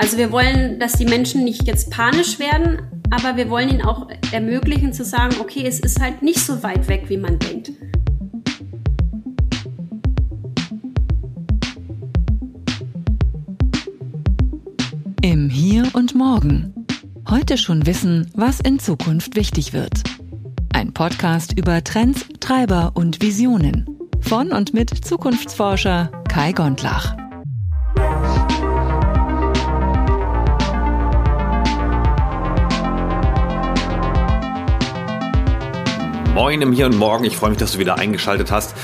Also wir wollen, dass die Menschen nicht jetzt panisch werden, aber wir wollen ihnen auch ermöglichen zu sagen, okay, es ist halt nicht so weit weg, wie man denkt. Im Hier und Morgen. Heute schon wissen, was in Zukunft wichtig wird. Ein Podcast über Trends, Treiber und Visionen. Von und mit Zukunftsforscher Kai Gondlach. Moin im Hier und Morgen. Ich freue mich, dass du wieder eingeschaltet hast.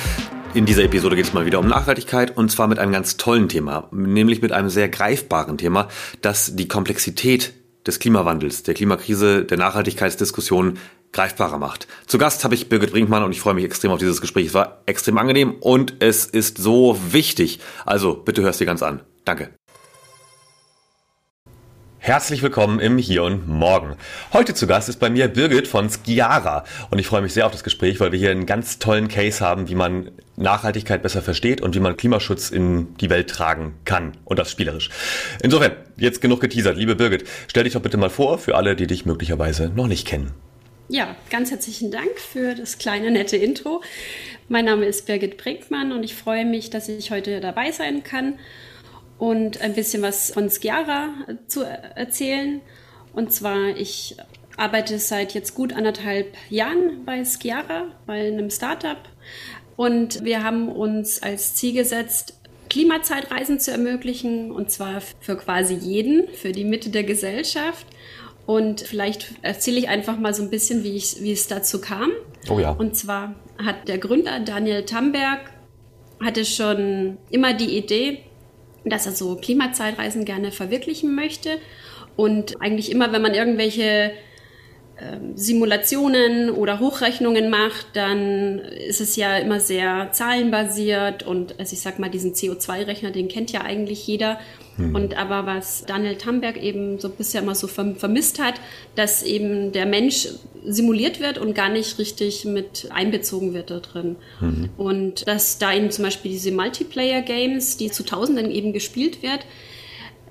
In dieser Episode geht es mal wieder um Nachhaltigkeit und zwar mit einem ganz tollen Thema, nämlich mit einem sehr greifbaren Thema, das die Komplexität des Klimawandels, der Klimakrise, der Nachhaltigkeitsdiskussion greifbarer macht. Zu Gast habe ich Birgit Brinkmann und ich freue mich extrem auf dieses Gespräch. Es war extrem angenehm und es ist so wichtig. Also bitte hörst dir ganz an. Danke. Herzlich willkommen im Hier und Morgen. Heute zu Gast ist bei mir Birgit von Skiara und ich freue mich sehr auf das Gespräch, weil wir hier einen ganz tollen Case haben, wie man Nachhaltigkeit besser versteht und wie man Klimaschutz in die Welt tragen kann und das spielerisch. Insofern, jetzt genug geteasert. Liebe Birgit, stell dich doch bitte mal vor für alle, die dich möglicherweise noch nicht kennen. Ja, ganz herzlichen Dank für das kleine nette Intro. Mein Name ist Birgit Brinkmann und ich freue mich, dass ich heute dabei sein kann und ein bisschen was von Skiara zu erzählen. Und zwar, ich arbeite seit jetzt gut anderthalb Jahren bei Skiara, bei einem Startup. Und wir haben uns als Ziel gesetzt, Klimazeitreisen zu ermöglichen, und zwar für quasi jeden, für die Mitte der Gesellschaft. Und vielleicht erzähle ich einfach mal so ein bisschen, wie, ich, wie es dazu kam. Oh ja. Und zwar hat der Gründer Daniel Tamberg hatte schon immer die Idee, dass er so Klimazeitreisen gerne verwirklichen möchte. Und eigentlich immer, wenn man irgendwelche Simulationen oder Hochrechnungen macht, dann ist es ja immer sehr zahlenbasiert und also ich sag mal, diesen CO2-Rechner, den kennt ja eigentlich jeder. Hm. Und aber was Daniel Tamberg eben so bisher immer so vermisst hat, dass eben der Mensch simuliert wird und gar nicht richtig mit einbezogen wird da drin. Hm. Und dass da eben zum Beispiel diese Multiplayer-Games, die zu Tausenden eben gespielt wird,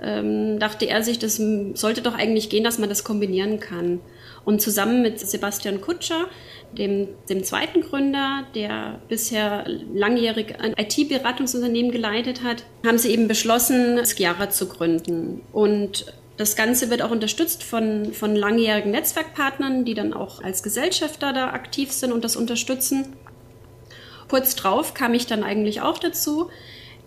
ähm, dachte er sich, das sollte doch eigentlich gehen, dass man das kombinieren kann. Und zusammen mit Sebastian Kutscher, dem, dem zweiten Gründer, der bisher langjährig ein IT-Beratungsunternehmen geleitet hat, haben sie eben beschlossen, Skiara zu gründen. Und das Ganze wird auch unterstützt von, von langjährigen Netzwerkpartnern, die dann auch als Gesellschafter da aktiv sind und das unterstützen. Kurz drauf kam ich dann eigentlich auch dazu.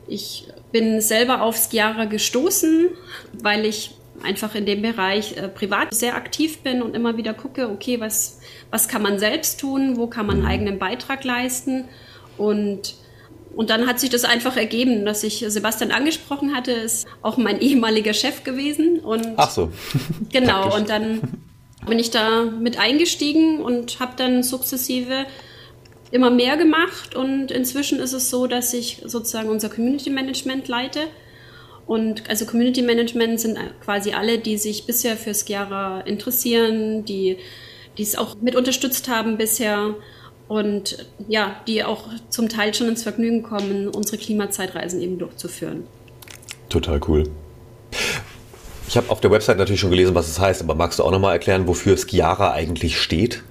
Ich bin selber auf Skiara gestoßen, weil ich einfach in dem Bereich äh, privat sehr aktiv bin und immer wieder gucke, okay, was, was kann man selbst tun, wo kann man einen mhm. eigenen Beitrag leisten und und dann hat sich das einfach ergeben, dass ich Sebastian angesprochen hatte, ist auch mein ehemaliger Chef gewesen. Und Ach so. genau, und dann bin ich da mit eingestiegen und habe dann sukzessive immer mehr gemacht. Und inzwischen ist es so, dass ich sozusagen unser Community Management leite. Und also Community Management sind quasi alle, die sich bisher für Skiara interessieren, die, die es auch mit unterstützt haben bisher und ja, die auch zum Teil schon ins Vergnügen kommen, unsere Klimazeitreisen eben durchzuführen. Total cool. Ich habe auf der Website natürlich schon gelesen, was es heißt, aber magst du auch nochmal erklären, wofür Skiara eigentlich steht?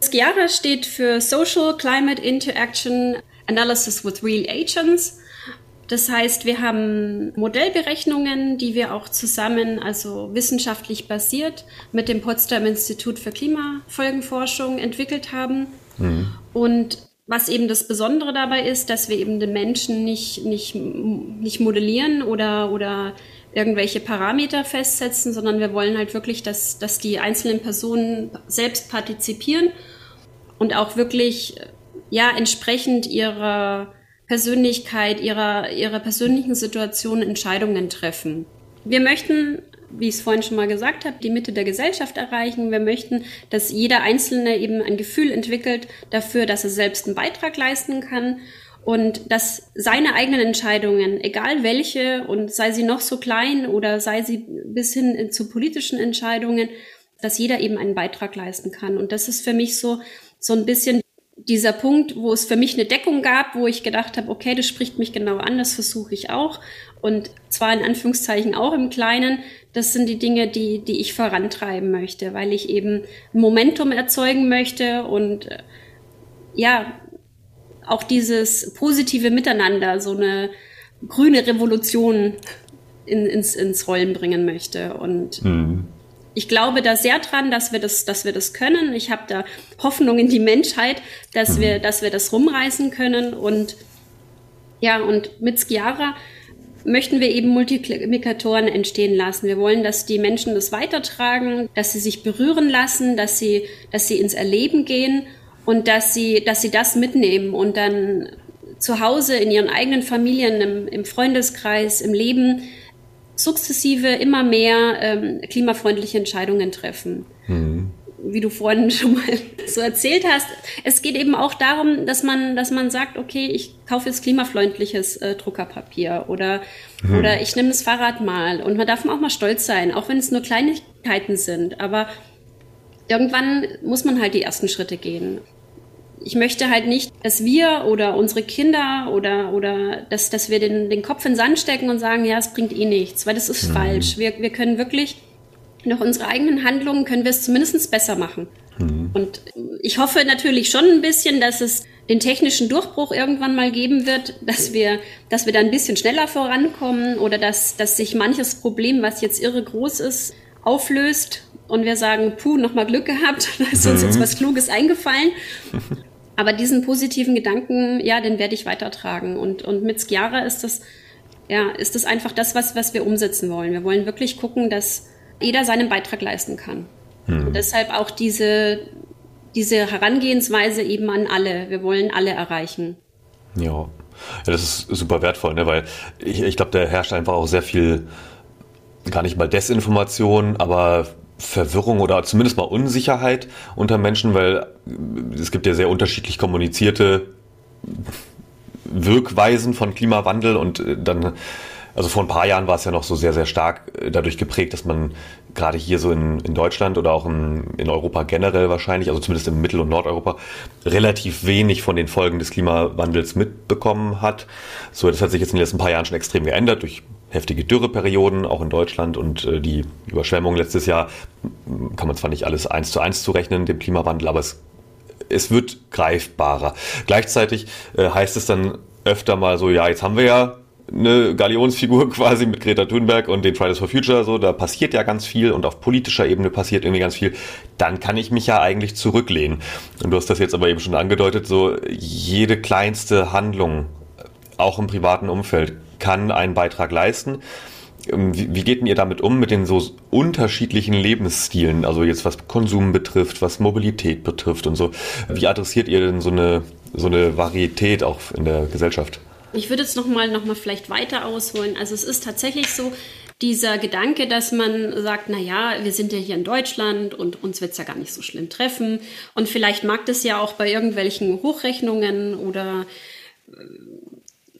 Skiara steht für Social Climate Interaction Analysis with Real Agents. Das heißt, wir haben Modellberechnungen, die wir auch zusammen, also wissenschaftlich basiert, mit dem Potsdam Institut für Klimafolgenforschung entwickelt haben. Mhm. Und was eben das Besondere dabei ist, dass wir eben den Menschen nicht, nicht, nicht modellieren oder, oder irgendwelche Parameter festsetzen, sondern wir wollen halt wirklich, dass, dass die einzelnen Personen selbst partizipieren und auch wirklich ja entsprechend ihrer Persönlichkeit, ihrer, ihrer persönlichen Situation Entscheidungen treffen. Wir möchten, wie ich es vorhin schon mal gesagt habe, die Mitte der Gesellschaft erreichen. Wir möchten, dass jeder Einzelne eben ein Gefühl entwickelt dafür, dass er selbst einen Beitrag leisten kann und dass seine eigenen Entscheidungen, egal welche und sei sie noch so klein oder sei sie bis hin zu politischen Entscheidungen, dass jeder eben einen Beitrag leisten kann. Und das ist für mich so, so ein bisschen dieser Punkt, wo es für mich eine Deckung gab, wo ich gedacht habe, okay, das spricht mich genau an, das versuche ich auch. Und zwar in Anführungszeichen auch im Kleinen. Das sind die Dinge, die, die ich vorantreiben möchte, weil ich eben Momentum erzeugen möchte und äh, ja, auch dieses positive Miteinander, so eine grüne Revolution in, ins, ins Rollen bringen möchte. Und mhm. Ich glaube da sehr dran, dass wir das, dass wir das können. Ich habe da Hoffnung in die Menschheit, dass mhm. wir, dass wir das rumreißen können. Und ja, und mit Skiara möchten wir eben Multiplikatoren entstehen lassen. Wir wollen, dass die Menschen das weitertragen, dass sie sich berühren lassen, dass sie, dass sie ins Erleben gehen und dass sie, dass sie das mitnehmen und dann zu Hause in ihren eigenen Familien, im, im Freundeskreis, im Leben sukzessive immer mehr ähm, klimafreundliche Entscheidungen treffen. Mhm. Wie du vorhin schon mal so erzählt hast, es geht eben auch darum, dass man, dass man sagt, okay, ich kaufe jetzt klimafreundliches äh, Druckerpapier oder, mhm. oder ich nehme das Fahrrad mal. Und man darf auch mal stolz sein, auch wenn es nur Kleinigkeiten sind. Aber irgendwann muss man halt die ersten Schritte gehen ich möchte halt nicht, dass wir oder unsere Kinder oder, oder dass, dass wir den, den Kopf in den Sand stecken und sagen, ja, es bringt eh nichts, weil das ist mhm. falsch. Wir, wir können wirklich durch unsere eigenen Handlungen können wir es zumindest besser machen. Mhm. Und ich hoffe natürlich schon ein bisschen, dass es den technischen Durchbruch irgendwann mal geben wird, dass wir, dass wir da ein bisschen schneller vorankommen oder dass, dass sich manches Problem, was jetzt irre groß ist, auflöst und wir sagen, puh, nochmal Glück gehabt, da ist uns jetzt mhm. was Kluges eingefallen. Aber diesen positiven Gedanken, ja, den werde ich weitertragen. Und, und mit Skiara ist das, ja, ist das einfach das, was, was wir umsetzen wollen. Wir wollen wirklich gucken, dass jeder seinen Beitrag leisten kann. Hm. Und deshalb auch diese, diese Herangehensweise eben an alle. Wir wollen alle erreichen. Ja. ja, das ist super wertvoll, ne? weil ich, ich glaube, da herrscht einfach auch sehr viel, gar nicht mal Desinformation, aber Verwirrung oder zumindest mal Unsicherheit unter Menschen, weil es gibt ja sehr unterschiedlich kommunizierte Wirkweisen von Klimawandel und äh, dann, also vor ein paar Jahren war es ja noch so sehr, sehr stark äh, dadurch geprägt, dass man gerade hier so in, in Deutschland oder auch in, in Europa generell wahrscheinlich, also zumindest in Mittel- und Nordeuropa, relativ wenig von den Folgen des Klimawandels mitbekommen hat. So, das hat sich jetzt in den letzten paar Jahren schon extrem geändert durch heftige Dürreperioden, auch in Deutschland und äh, die Überschwemmung letztes Jahr kann man zwar nicht alles eins zu eins zurechnen, dem Klimawandel, aber es, es wird greifbarer. Gleichzeitig äh, heißt es dann öfter mal so, ja, jetzt haben wir ja eine Galionsfigur quasi mit Greta Thunberg und den Fridays for Future, so, da passiert ja ganz viel und auf politischer Ebene passiert irgendwie ganz viel, dann kann ich mich ja eigentlich zurücklehnen. Und du hast das jetzt aber eben schon angedeutet, so jede kleinste Handlung, auch im privaten Umfeld, kann einen Beitrag leisten. Ähm, wie, geht denn ihr damit um, mit den so unterschiedlichen Lebensstilen, also jetzt was Konsum betrifft, was Mobilität betrifft und so? Wie adressiert ihr denn so eine, so eine Varietät auch in der Gesellschaft? Ich würde jetzt nochmal noch mal vielleicht weiter ausholen. Also es ist tatsächlich so, dieser Gedanke, dass man sagt, na ja, wir sind ja hier in Deutschland und uns wird es ja gar nicht so schlimm treffen. Und vielleicht mag das ja auch bei irgendwelchen Hochrechnungen oder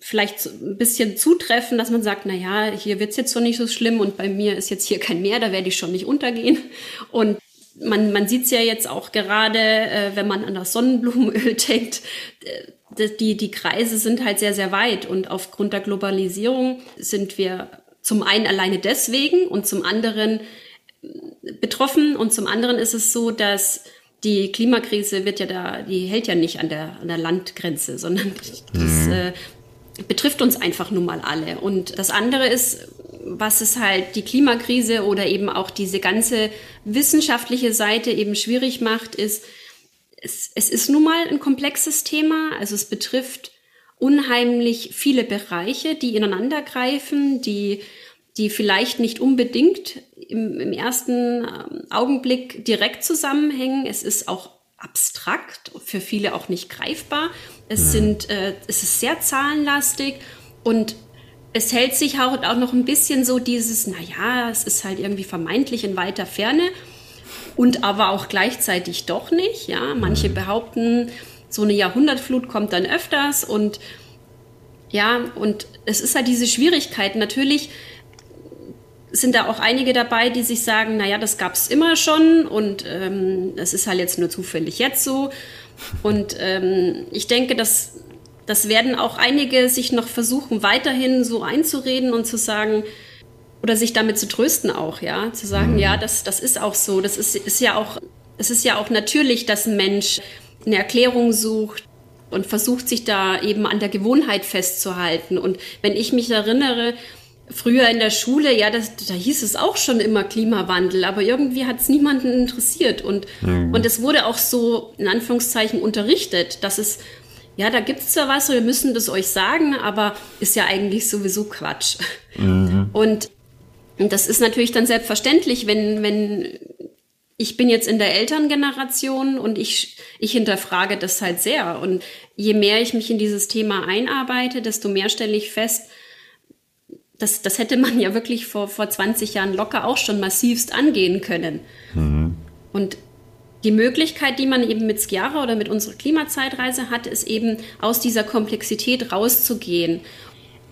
vielleicht ein bisschen zutreffen, dass man sagt, na ja, hier wird's jetzt so nicht so schlimm und bei mir ist jetzt hier kein Meer, da werde ich schon nicht untergehen. Und man, man sieht's ja jetzt auch gerade, äh, wenn man an das Sonnenblumenöl denkt, äh, die, die Kreise sind halt sehr, sehr weit und aufgrund der Globalisierung sind wir zum einen alleine deswegen und zum anderen äh, betroffen und zum anderen ist es so, dass die Klimakrise wird ja da, die hält ja nicht an der, an der Landgrenze, sondern das, mhm. äh, betrifft uns einfach nun mal alle. Und das andere ist, was es halt die Klimakrise oder eben auch diese ganze wissenschaftliche Seite eben schwierig macht, ist, es, es ist nun mal ein komplexes Thema. Also es betrifft unheimlich viele Bereiche, die ineinander greifen, die, die vielleicht nicht unbedingt im, im ersten ähm, Augenblick direkt zusammenhängen. Es ist auch abstrakt, für viele auch nicht greifbar. Es, mhm. sind, äh, es ist sehr zahlenlastig und es hält sich auch, auch noch ein bisschen so dieses, naja, es ist halt irgendwie vermeintlich in weiter Ferne und aber auch gleichzeitig doch nicht. Ja, manche mhm. behaupten, so eine Jahrhundertflut kommt dann öfters und ja, und es ist halt diese Schwierigkeit. Natürlich sind da auch einige dabei, die sich sagen, naja, das gab es immer schon und ähm, das ist halt jetzt nur zufällig jetzt so. Und ähm, ich denke, dass das werden auch einige sich noch versuchen, weiterhin so einzureden und zu sagen, oder sich damit zu trösten auch, ja, zu sagen, mhm. ja, das, das ist auch so, das ist, ist ja auch, es ist ja auch natürlich, dass ein Mensch eine Erklärung sucht und versucht sich da eben an der Gewohnheit festzuhalten. Und wenn ich mich erinnere, früher in der Schule, ja, das, da hieß es auch schon immer Klimawandel, aber irgendwie hat es niemanden interessiert. Und, mhm. und es wurde auch so in Anführungszeichen unterrichtet, dass es ja, da gibt es zwar was, wir müssen das euch sagen, aber ist ja eigentlich sowieso Quatsch. Mhm. Und, und das ist natürlich dann selbstverständlich, wenn, wenn ich bin jetzt in der Elterngeneration und ich, ich hinterfrage das halt sehr. Und je mehr ich mich in dieses Thema einarbeite, desto mehr stelle ich fest, das, das hätte man ja wirklich vor, vor 20 Jahren locker auch schon massivst angehen können. Mhm. Und die Möglichkeit, die man eben mit Skiara oder mit unserer Klimazeitreise hat, ist eben aus dieser Komplexität rauszugehen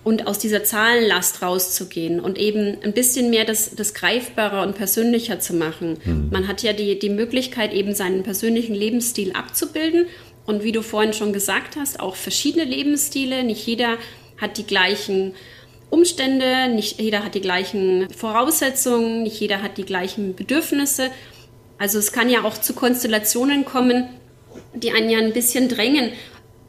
und aus dieser Zahlenlast rauszugehen und eben ein bisschen mehr das, das greifbarer und persönlicher zu machen. Mhm. Man hat ja die, die Möglichkeit, eben seinen persönlichen Lebensstil abzubilden und wie du vorhin schon gesagt hast, auch verschiedene Lebensstile. Nicht jeder hat die gleichen Umstände, nicht jeder hat die gleichen Voraussetzungen, nicht jeder hat die gleichen Bedürfnisse. Also es kann ja auch zu Konstellationen kommen, die einen ja ein bisschen drängen,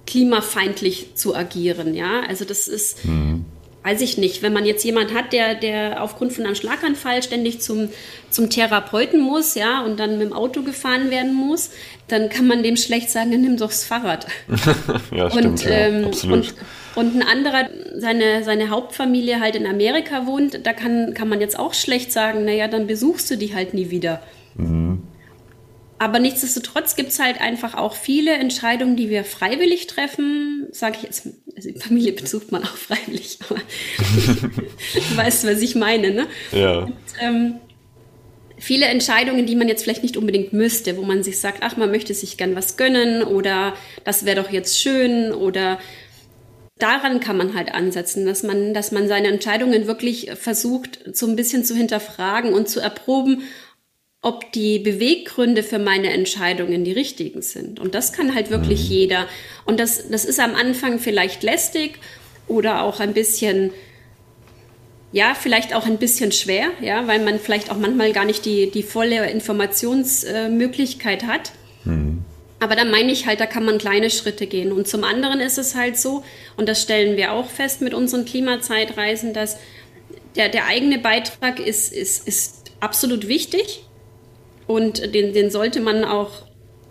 klimafeindlich zu agieren. Ja, also das ist, mhm. Weiß ich nicht, wenn man jetzt jemand hat, der, der aufgrund von einem Schlaganfall ständig zum, zum Therapeuten muss, ja, und dann mit dem Auto gefahren werden muss, dann kann man dem schlecht sagen, nimm doch das Fahrrad. ja, stimmt, und, ähm, absolut. Und, und ein anderer, seine, seine Hauptfamilie halt in Amerika wohnt, da kann, kann man jetzt auch schlecht sagen, naja, dann besuchst du die halt nie wieder. Mhm. Aber nichtsdestotrotz gibt es halt einfach auch viele Entscheidungen, die wir freiwillig treffen. Sage ich jetzt, also die Familie besucht man auch freiwillig, aber du weißt, was ich meine, ne? Ja. Und, ähm, viele Entscheidungen, die man jetzt vielleicht nicht unbedingt müsste, wo man sich sagt, ach, man möchte sich gern was gönnen oder das wäre doch jetzt schön oder daran kann man halt ansetzen, dass man, dass man seine Entscheidungen wirklich versucht, so ein bisschen zu hinterfragen und zu erproben, ob die Beweggründe für meine Entscheidungen die richtigen sind. Und das kann halt wirklich mhm. jeder. Und das, das ist am Anfang vielleicht lästig oder auch ein bisschen, ja, vielleicht auch ein bisschen schwer, ja, weil man vielleicht auch manchmal gar nicht die, die volle Informationsmöglichkeit hat. Mhm. Aber da meine ich halt, da kann man kleine Schritte gehen. Und zum anderen ist es halt so, und das stellen wir auch fest mit unseren Klimazeitreisen, dass der, der eigene Beitrag ist, ist, ist absolut wichtig und den, den sollte man auch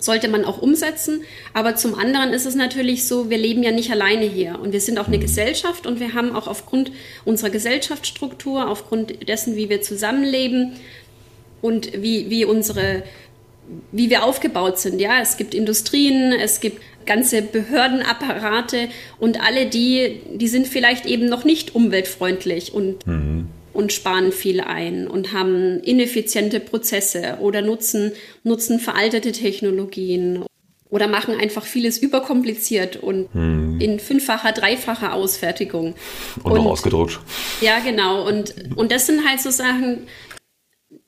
sollte man auch umsetzen. Aber zum anderen ist es natürlich so, wir leben ja nicht alleine hier und wir sind auch eine mhm. Gesellschaft und wir haben auch aufgrund unserer Gesellschaftsstruktur, aufgrund dessen, wie wir zusammenleben und wie, wie unsere wie wir aufgebaut sind. Ja, es gibt Industrien, es gibt ganze Behördenapparate und alle die, die sind vielleicht eben noch nicht umweltfreundlich und mhm und sparen viel ein und haben ineffiziente Prozesse oder nutzen, nutzen veraltete Technologien oder machen einfach vieles überkompliziert und hm. in fünffacher, dreifacher Ausfertigung. Und, und noch ausgedruckt. Ja, genau. Und, und das sind halt so Sachen,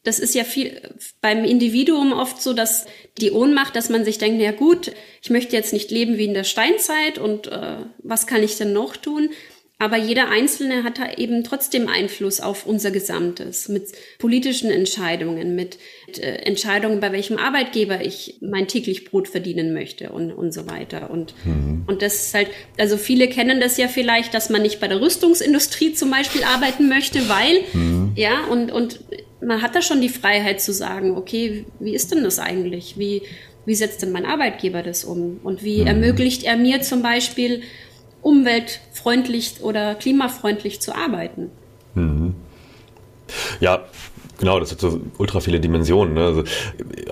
das ist ja viel beim Individuum oft so, dass die Ohnmacht, dass man sich denkt, na gut, ich möchte jetzt nicht leben wie in der Steinzeit und äh, was kann ich denn noch tun? Aber jeder Einzelne hat da eben trotzdem Einfluss auf unser Gesamtes mit politischen Entscheidungen, mit äh, Entscheidungen, bei welchem Arbeitgeber ich mein täglich Brot verdienen möchte und, und so weiter. Und, mhm. und das ist halt, also viele kennen das ja vielleicht, dass man nicht bei der Rüstungsindustrie zum Beispiel arbeiten möchte, weil, mhm. ja, und, und man hat da schon die Freiheit zu sagen, okay, wie ist denn das eigentlich? Wie, wie setzt denn mein Arbeitgeber das um? Und wie mhm. ermöglicht er mir zum Beispiel, umweltfreundlich oder klimafreundlich zu arbeiten. Mhm. Ja, genau, das hat so ultra viele Dimensionen. Ne? Also,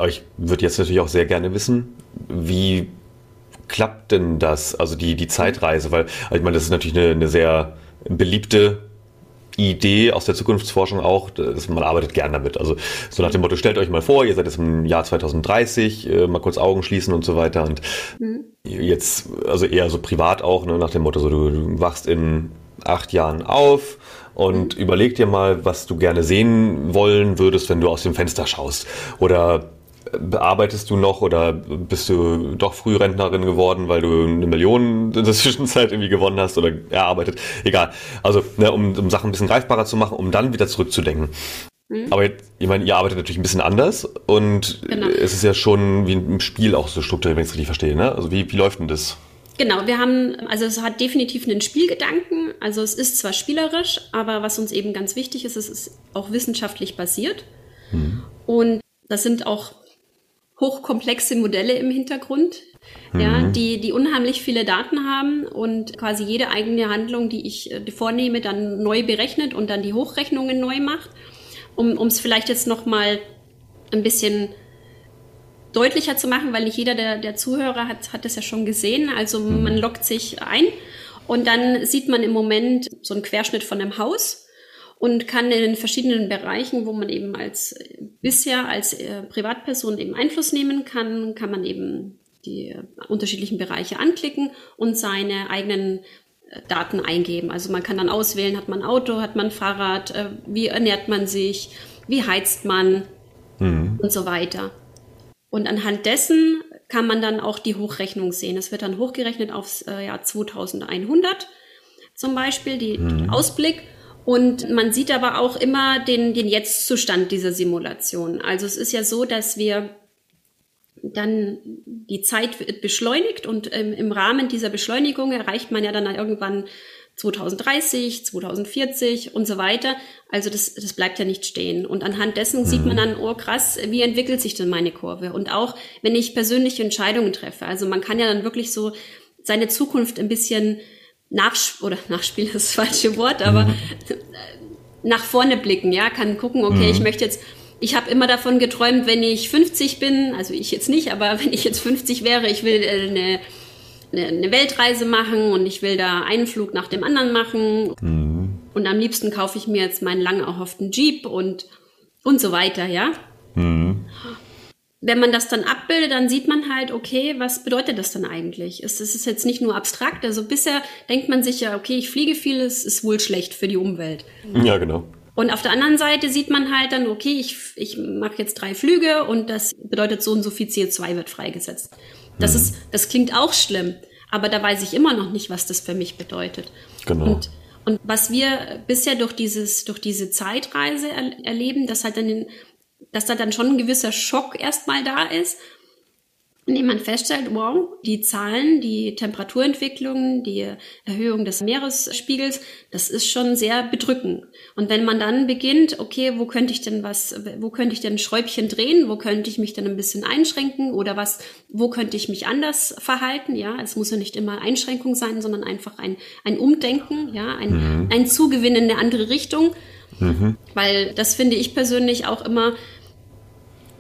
ich würde jetzt natürlich auch sehr gerne wissen, wie klappt denn das, also die, die Zeitreise, weil ich meine, das ist natürlich eine, eine sehr beliebte Idee aus der Zukunftsforschung auch, dass man arbeitet gern damit. Also so nach dem Motto, stellt euch mal vor, ihr seid jetzt im Jahr 2030, äh, mal kurz Augen schließen und so weiter. Und mhm. jetzt, also eher so privat auch, ne, nach dem Motto, so du, du wachst in acht Jahren auf und mhm. überleg dir mal, was du gerne sehen wollen würdest, wenn du aus dem Fenster schaust. Oder bearbeitest du noch oder bist du doch Frührentnerin geworden, weil du eine Million in der Zwischenzeit irgendwie gewonnen hast oder erarbeitet? Egal. Also, ne, um, um Sachen ein bisschen greifbarer zu machen, um dann wieder zurückzudenken. Mhm. Aber jetzt, ich meine, ihr arbeitet natürlich ein bisschen anders und genau. es ist ja schon wie ein Spiel auch so strukturiert, wenn ich es richtig verstehe. Ne? Also wie, wie läuft denn das? Genau, wir haben, also es hat definitiv einen Spielgedanken. Also es ist zwar spielerisch, aber was uns eben ganz wichtig ist, es ist auch wissenschaftlich basiert. Mhm. Und das sind auch hochkomplexe Modelle im Hintergrund, mhm. ja, die, die unheimlich viele Daten haben und quasi jede eigene Handlung, die ich äh, vornehme, dann neu berechnet und dann die Hochrechnungen neu macht. Um es vielleicht jetzt nochmal ein bisschen deutlicher zu machen, weil nicht jeder der, der Zuhörer hat, hat das ja schon gesehen. Also mhm. man loggt sich ein und dann sieht man im Moment so einen Querschnitt von einem Haus und kann in den verschiedenen Bereichen, wo man eben als bisher als äh, Privatperson eben Einfluss nehmen kann, kann man eben die äh, unterschiedlichen Bereiche anklicken und seine eigenen äh, Daten eingeben. Also man kann dann auswählen, hat man Auto, hat man Fahrrad, äh, wie ernährt man sich, wie heizt man mhm. und so weiter. Und anhand dessen kann man dann auch die Hochrechnung sehen. Es wird dann hochgerechnet aufs Jahr 2100 zum Beispiel, die, mhm. Ausblick. Und man sieht aber auch immer den, den Jetzt-Zustand dieser Simulation. Also es ist ja so, dass wir dann die Zeit wird beschleunigt und ähm, im Rahmen dieser Beschleunigung erreicht man ja dann irgendwann 2030, 2040 und so weiter. Also das, das bleibt ja nicht stehen. Und anhand dessen sieht man mhm. dann, oh krass, wie entwickelt sich denn meine Kurve? Und auch wenn ich persönliche Entscheidungen treffe. Also man kann ja dann wirklich so seine Zukunft ein bisschen nach oder nachspielen ist das falsche Wort, aber mhm. nach vorne blicken, ja, kann gucken, okay, mhm. ich möchte jetzt ich habe immer davon geträumt, wenn ich 50 bin, also ich jetzt nicht, aber wenn ich jetzt 50 wäre, ich will äh, eine, eine Weltreise machen und ich will da einen Flug nach dem anderen machen. Mhm. Und am liebsten kaufe ich mir jetzt meinen lang erhofften Jeep und, und so weiter, ja. Mhm wenn man das dann abbildet, dann sieht man halt, okay, was bedeutet das dann eigentlich? Es, es ist jetzt nicht nur abstrakt. Also bisher denkt man sich ja, okay, ich fliege viel, es ist wohl schlecht für die Umwelt. Ja, genau. Und auf der anderen Seite sieht man halt dann, okay, ich, ich mache jetzt drei Flüge und das bedeutet so und so viel CO2 wird freigesetzt. Das, mhm. ist, das klingt auch schlimm, aber da weiß ich immer noch nicht, was das für mich bedeutet. Genau. Und, und was wir bisher durch, dieses, durch diese Zeitreise er, erleben, dass halt dann in, dass da dann schon ein gewisser Schock erstmal da ist, indem man feststellt, wow, die Zahlen, die Temperaturentwicklung, die Erhöhung des Meeresspiegels, das ist schon sehr bedrückend. Und wenn man dann beginnt, okay, wo könnte ich denn was, wo könnte ich denn ein Schräubchen drehen, wo könnte ich mich denn ein bisschen einschränken oder was, wo könnte ich mich anders verhalten, ja, es muss ja nicht immer Einschränkung sein, sondern einfach ein, ein Umdenken, ja, ein, mhm. ein Zugewinn in eine andere Richtung. Mhm. Weil das finde ich persönlich auch immer,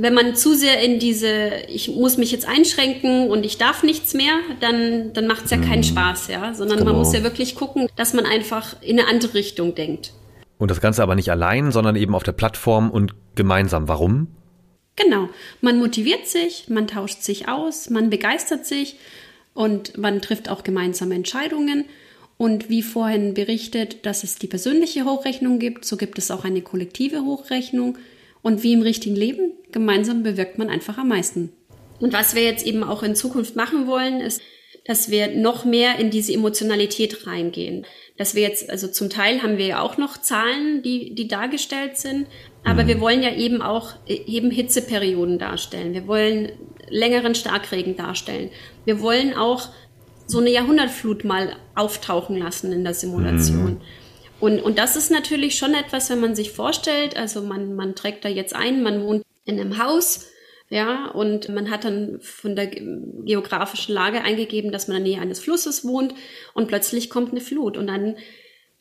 wenn man zu sehr in diese, ich muss mich jetzt einschränken und ich darf nichts mehr, dann, dann macht es ja keinen mhm. Spaß, ja. Sondern genau. man muss ja wirklich gucken, dass man einfach in eine andere Richtung denkt. Und das Ganze aber nicht allein, sondern eben auf der Plattform und gemeinsam. Warum? Genau. Man motiviert sich, man tauscht sich aus, man begeistert sich und man trifft auch gemeinsame Entscheidungen. Und wie vorhin berichtet, dass es die persönliche Hochrechnung gibt, so gibt es auch eine kollektive Hochrechnung. Und wie im richtigen Leben, gemeinsam bewirkt man einfach am meisten. Und was wir jetzt eben auch in Zukunft machen wollen, ist, dass wir noch mehr in diese Emotionalität reingehen. Dass wir jetzt, also zum Teil haben wir ja auch noch Zahlen, die, die dargestellt sind, aber mhm. wir wollen ja eben auch eben Hitzeperioden darstellen. Wir wollen längeren Starkregen darstellen. Wir wollen auch so eine Jahrhundertflut mal auftauchen lassen in der Simulation. Mhm. Und, und das ist natürlich schon etwas, wenn man sich vorstellt, also man, man trägt da jetzt ein, man wohnt in einem Haus, ja, und man hat dann von der geografischen Lage eingegeben, dass man in der Nähe eines Flusses wohnt und plötzlich kommt eine Flut und dann,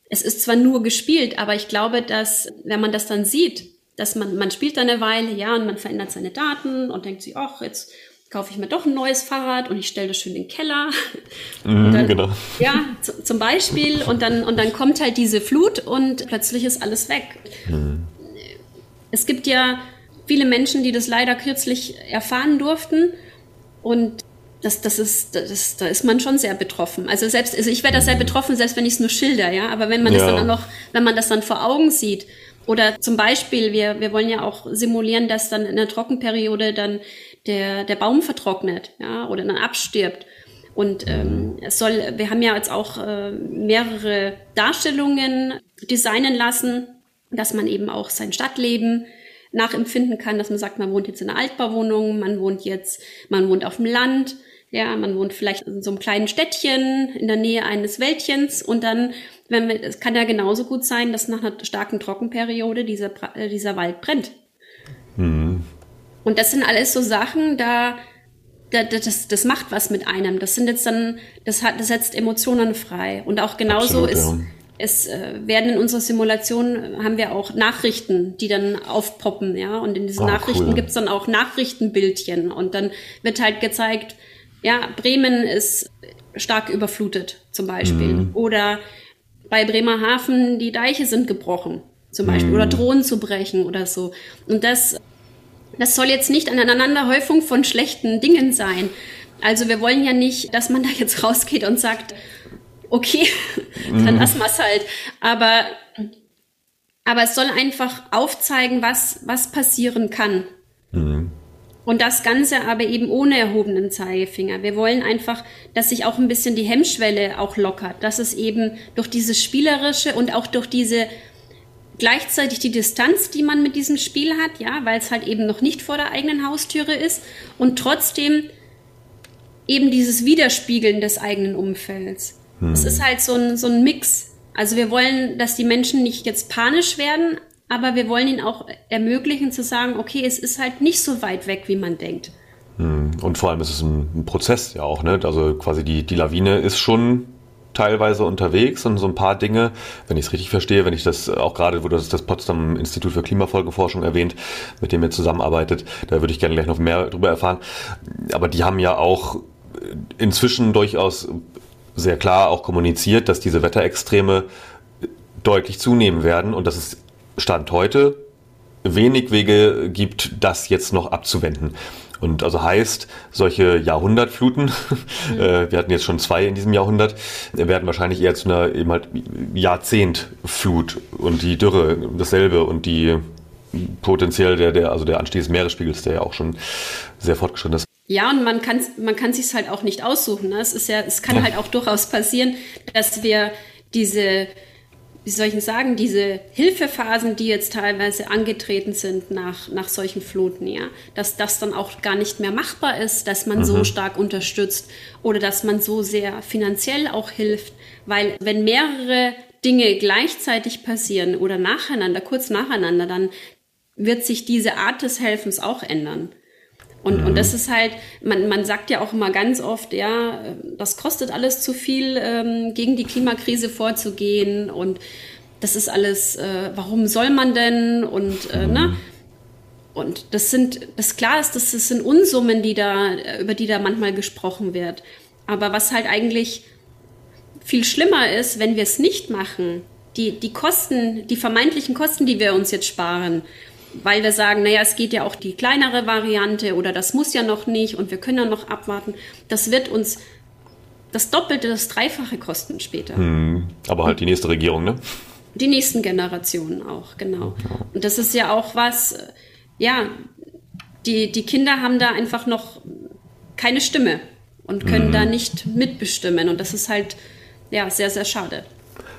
es ist zwar nur gespielt, aber ich glaube, dass, wenn man das dann sieht, dass man, man spielt da eine Weile, ja, und man verändert seine Daten und denkt sich, ach, jetzt kaufe ich mir doch ein neues Fahrrad und ich stelle das schön in den Keller. Mm, dann, genau. Ja, zum Beispiel. Und dann, und dann kommt halt diese Flut und plötzlich ist alles weg. Mm. Es gibt ja viele Menschen, die das leider kürzlich erfahren durften. Und das, das ist, das, da ist man schon sehr betroffen. Also selbst, also ich wäre da sehr mhm. betroffen, selbst wenn ich es nur schilder, ja. Aber wenn man ja. das dann noch, wenn man das dann vor Augen sieht, oder zum Beispiel, wir, wir wollen ja auch simulieren, dass dann in der Trockenperiode dann der, der Baum vertrocknet, ja, oder dann abstirbt. Und ähm, es soll, wir haben ja jetzt auch äh, mehrere Darstellungen designen lassen, dass man eben auch sein Stadtleben nachempfinden kann, dass man sagt, man wohnt jetzt in einer Altbauwohnung, man wohnt jetzt, man wohnt auf dem Land, ja, man wohnt vielleicht in so einem kleinen Städtchen in der Nähe eines Wäldchens und dann, wenn wir, es kann ja genauso gut sein, dass nach einer starken Trockenperiode dieser, äh, dieser Wald brennt. Mhm. Und das sind alles so Sachen, da, da, das, das macht was mit einem. Das sind jetzt dann, das hat, das setzt Emotionen frei. Und auch genauso Absolut, ist, ja es äh, werden in unserer Simulation haben wir auch Nachrichten, die dann aufpoppen, ja. Und in diesen ah, Nachrichten cool. gibt's dann auch Nachrichtenbildchen und dann wird halt gezeigt, ja, Bremen ist stark überflutet zum Beispiel. Mhm. Oder bei Bremerhaven die Deiche sind gebrochen, zum Beispiel, mhm. oder drohen zu brechen oder so. Und das, das soll jetzt nicht eine Aneinanderhäufung von schlechten Dingen sein. Also wir wollen ja nicht, dass man da jetzt rausgeht und sagt, okay, dann lassen wir es halt. Aber, aber es soll einfach aufzeigen, was, was passieren kann. Mhm. Und das Ganze aber eben ohne erhobenen Zeigefinger. Wir wollen einfach, dass sich auch ein bisschen die Hemmschwelle auch lockert, dass es eben durch dieses Spielerische und auch durch diese gleichzeitig die Distanz, die man mit diesem Spiel hat, ja, weil es halt eben noch nicht vor der eigenen Haustüre ist und trotzdem eben dieses Widerspiegeln des eigenen Umfelds. Hm. Es ist halt so ein, so ein Mix. Also wir wollen, dass die Menschen nicht jetzt panisch werden, aber wir wollen ihnen auch ermöglichen zu sagen, okay, es ist halt nicht so weit weg, wie man denkt. Hm. Und vor allem ist es ein, ein Prozess ja auch, ne? Also quasi die, die Lawine ist schon teilweise unterwegs und so ein paar Dinge, wenn ich es richtig verstehe, wenn ich das auch gerade, wo das das Potsdam Institut für Klimafolgenforschung erwähnt, mit dem ihr zusammenarbeitet, da würde ich gerne gleich noch mehr drüber erfahren. Aber die haben ja auch inzwischen durchaus sehr klar auch kommuniziert, dass diese Wetterextreme deutlich zunehmen werden und dass es Stand heute wenig Wege gibt, das jetzt noch abzuwenden. Und also heißt, solche Jahrhundertfluten, mhm. äh, wir hatten jetzt schon zwei in diesem Jahrhundert, werden wahrscheinlich eher zu einer eben halt Jahrzehntflut und die Dürre dasselbe und die potenziell der, der, also der Anstieg des Meeresspiegels, der ja auch schon sehr fortgeschritten ist. Ja, und man kann man kann sich halt auch nicht aussuchen. Ne? Es ist ja, es kann ja. halt auch durchaus passieren, dass wir diese, wie soll ich denn sagen, diese Hilfephasen, die jetzt teilweise angetreten sind nach, nach solchen Fluten, ja, dass das dann auch gar nicht mehr machbar ist, dass man mhm. so stark unterstützt oder dass man so sehr finanziell auch hilft. Weil wenn mehrere Dinge gleichzeitig passieren oder nacheinander, kurz nacheinander, dann wird sich diese Art des Helfens auch ändern. Und, mhm. und das ist halt, man, man sagt ja auch immer ganz oft, ja, das kostet alles zu viel, ähm, gegen die Klimakrise vorzugehen und das ist alles, äh, warum soll man denn und äh, mhm. ne? Und das sind, das klar ist, das, das sind Unsummen, die da, über die da manchmal gesprochen wird. Aber was halt eigentlich viel schlimmer ist, wenn wir es nicht machen, die, die Kosten, die vermeintlichen Kosten, die wir uns jetzt sparen, weil wir sagen, naja, es geht ja auch die kleinere Variante oder das muss ja noch nicht und wir können ja noch abwarten. Das wird uns das Doppelte, das Dreifache kosten später. Hm, aber halt die nächste Regierung, ne? Die nächsten Generationen auch, genau. Und das ist ja auch was, ja, die, die Kinder haben da einfach noch keine Stimme und können hm. da nicht mitbestimmen. Und das ist halt, ja, sehr, sehr schade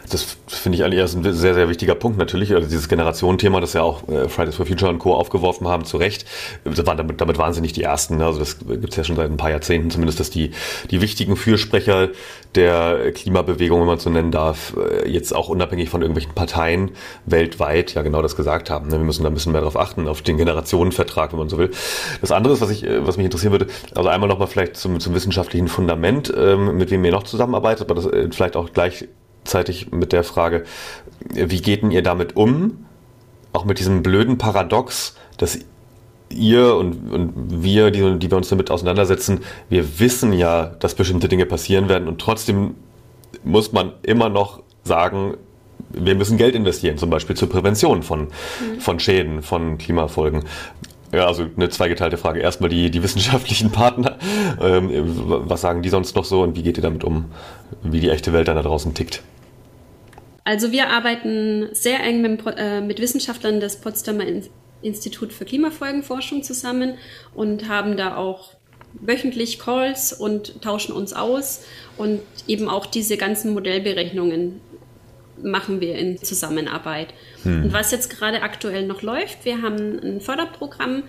das finde ich eigentlich erst ein sehr, sehr wichtiger Punkt natürlich. Also dieses Generationenthema, das ja auch äh, Fridays for Future und Co. aufgeworfen haben, zu Recht. Damit, damit waren sie nicht die Ersten. Ne? Also das gibt es ja schon seit ein paar Jahrzehnten zumindest, dass die, die wichtigen Fürsprecher der Klimabewegung, wenn man so nennen darf, äh, jetzt auch unabhängig von irgendwelchen Parteien weltweit ja genau das gesagt haben. Ne? Wir müssen da ein bisschen mehr darauf achten, auf den Generationenvertrag, wenn man so will. Das andere ist, was, ich, äh, was mich interessieren würde, also einmal nochmal vielleicht zum, zum wissenschaftlichen Fundament, ähm, mit wem ihr noch zusammenarbeitet, aber das vielleicht auch gleich gleichzeitig mit der Frage, wie geht denn ihr damit um? Auch mit diesem blöden Paradox, dass ihr und, und wir, die, die wir uns damit auseinandersetzen, wir wissen ja, dass bestimmte Dinge passieren werden und trotzdem muss man immer noch sagen, wir müssen Geld investieren, zum Beispiel zur Prävention von, mhm. von Schäden, von Klimafolgen. Ja, also eine zweigeteilte Frage. Erstmal die, die wissenschaftlichen Partner. Ähm, was sagen die sonst noch so und wie geht ihr damit um, wie die echte Welt dann da draußen tickt? Also wir arbeiten sehr eng mit, äh, mit Wissenschaftlern des Potsdamer Institut für Klimafolgenforschung zusammen und haben da auch wöchentlich Calls und tauschen uns aus und eben auch diese ganzen Modellberechnungen machen wir in Zusammenarbeit. Hm. Und was jetzt gerade aktuell noch läuft, wir haben ein Förderprogramm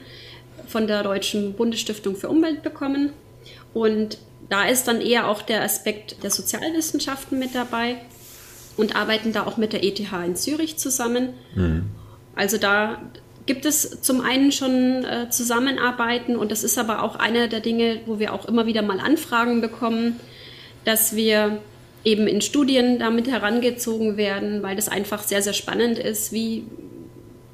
von der Deutschen Bundesstiftung für Umwelt bekommen und da ist dann eher auch der Aspekt der Sozialwissenschaften mit dabei und arbeiten da auch mit der ETH in Zürich zusammen. Hm. Also da gibt es zum einen schon äh, Zusammenarbeiten und das ist aber auch eine der Dinge, wo wir auch immer wieder mal Anfragen bekommen, dass wir eben in Studien damit herangezogen werden, weil das einfach sehr, sehr spannend ist, wie,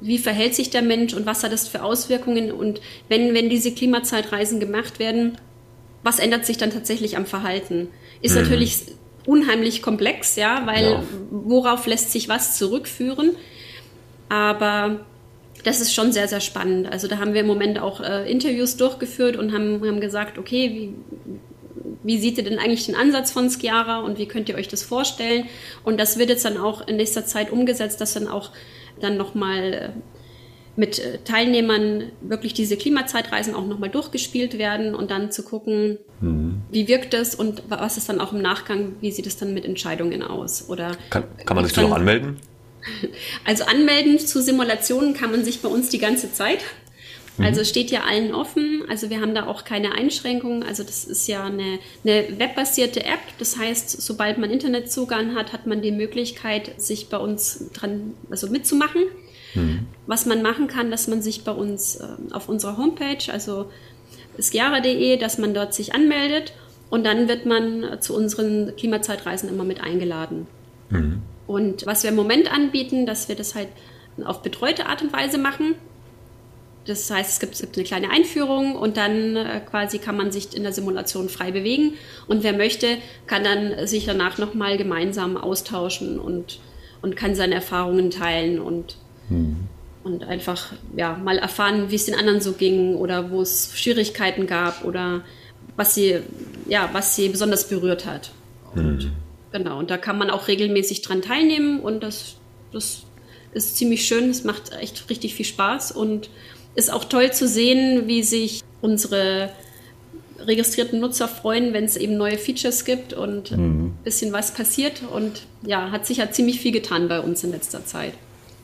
wie verhält sich der Mensch und was hat das für Auswirkungen und wenn, wenn diese Klimazeitreisen gemacht werden, was ändert sich dann tatsächlich am Verhalten? Ist mhm. natürlich unheimlich komplex, ja, weil ja. worauf lässt sich was zurückführen? Aber das ist schon sehr, sehr spannend. Also da haben wir im Moment auch äh, Interviews durchgeführt und haben, haben gesagt, okay, wie, wie seht ihr denn eigentlich den Ansatz von Skiara und wie könnt ihr euch das vorstellen? Und das wird jetzt dann auch in nächster Zeit umgesetzt, dass dann auch dann nochmal äh, mit äh, Teilnehmern wirklich diese Klimazeitreisen auch nochmal durchgespielt werden und dann zu gucken, mhm. wie wirkt das und was ist dann auch im Nachgang, wie sieht es dann mit Entscheidungen aus? Oder kann, kann man sich da noch anmelden? Also anmelden zu Simulationen kann man sich bei uns die ganze Zeit. Mhm. Also steht ja allen offen. Also wir haben da auch keine Einschränkungen. Also das ist ja eine, eine webbasierte App. Das heißt, sobald man Internetzugang hat, hat man die Möglichkeit, sich bei uns dran, also mitzumachen. Mhm. Was man machen kann, dass man sich bei uns äh, auf unserer Homepage, also skiara.de, dass man dort sich anmeldet und dann wird man zu unseren Klimazeitreisen immer mit eingeladen. Mhm. Und was wir im Moment anbieten, dass wir das halt auf betreute Art und Weise machen. Das heißt, es gibt, eine kleine Einführung und dann äh, quasi kann man sich in der Simulation frei bewegen. Und wer möchte, kann dann sich danach nochmal gemeinsam austauschen und, und kann seine Erfahrungen teilen und, hm. und einfach ja, mal erfahren, wie es den anderen so ging oder wo es Schwierigkeiten gab oder was sie, ja, was sie besonders berührt hat. Und, hm. Genau, und da kann man auch regelmäßig dran teilnehmen und das, das ist ziemlich schön. Es macht echt richtig viel Spaß und ist auch toll zu sehen, wie sich unsere registrierten Nutzer freuen, wenn es eben neue Features gibt und ein mhm. bisschen was passiert. Und ja, hat sich ja ziemlich viel getan bei uns in letzter Zeit.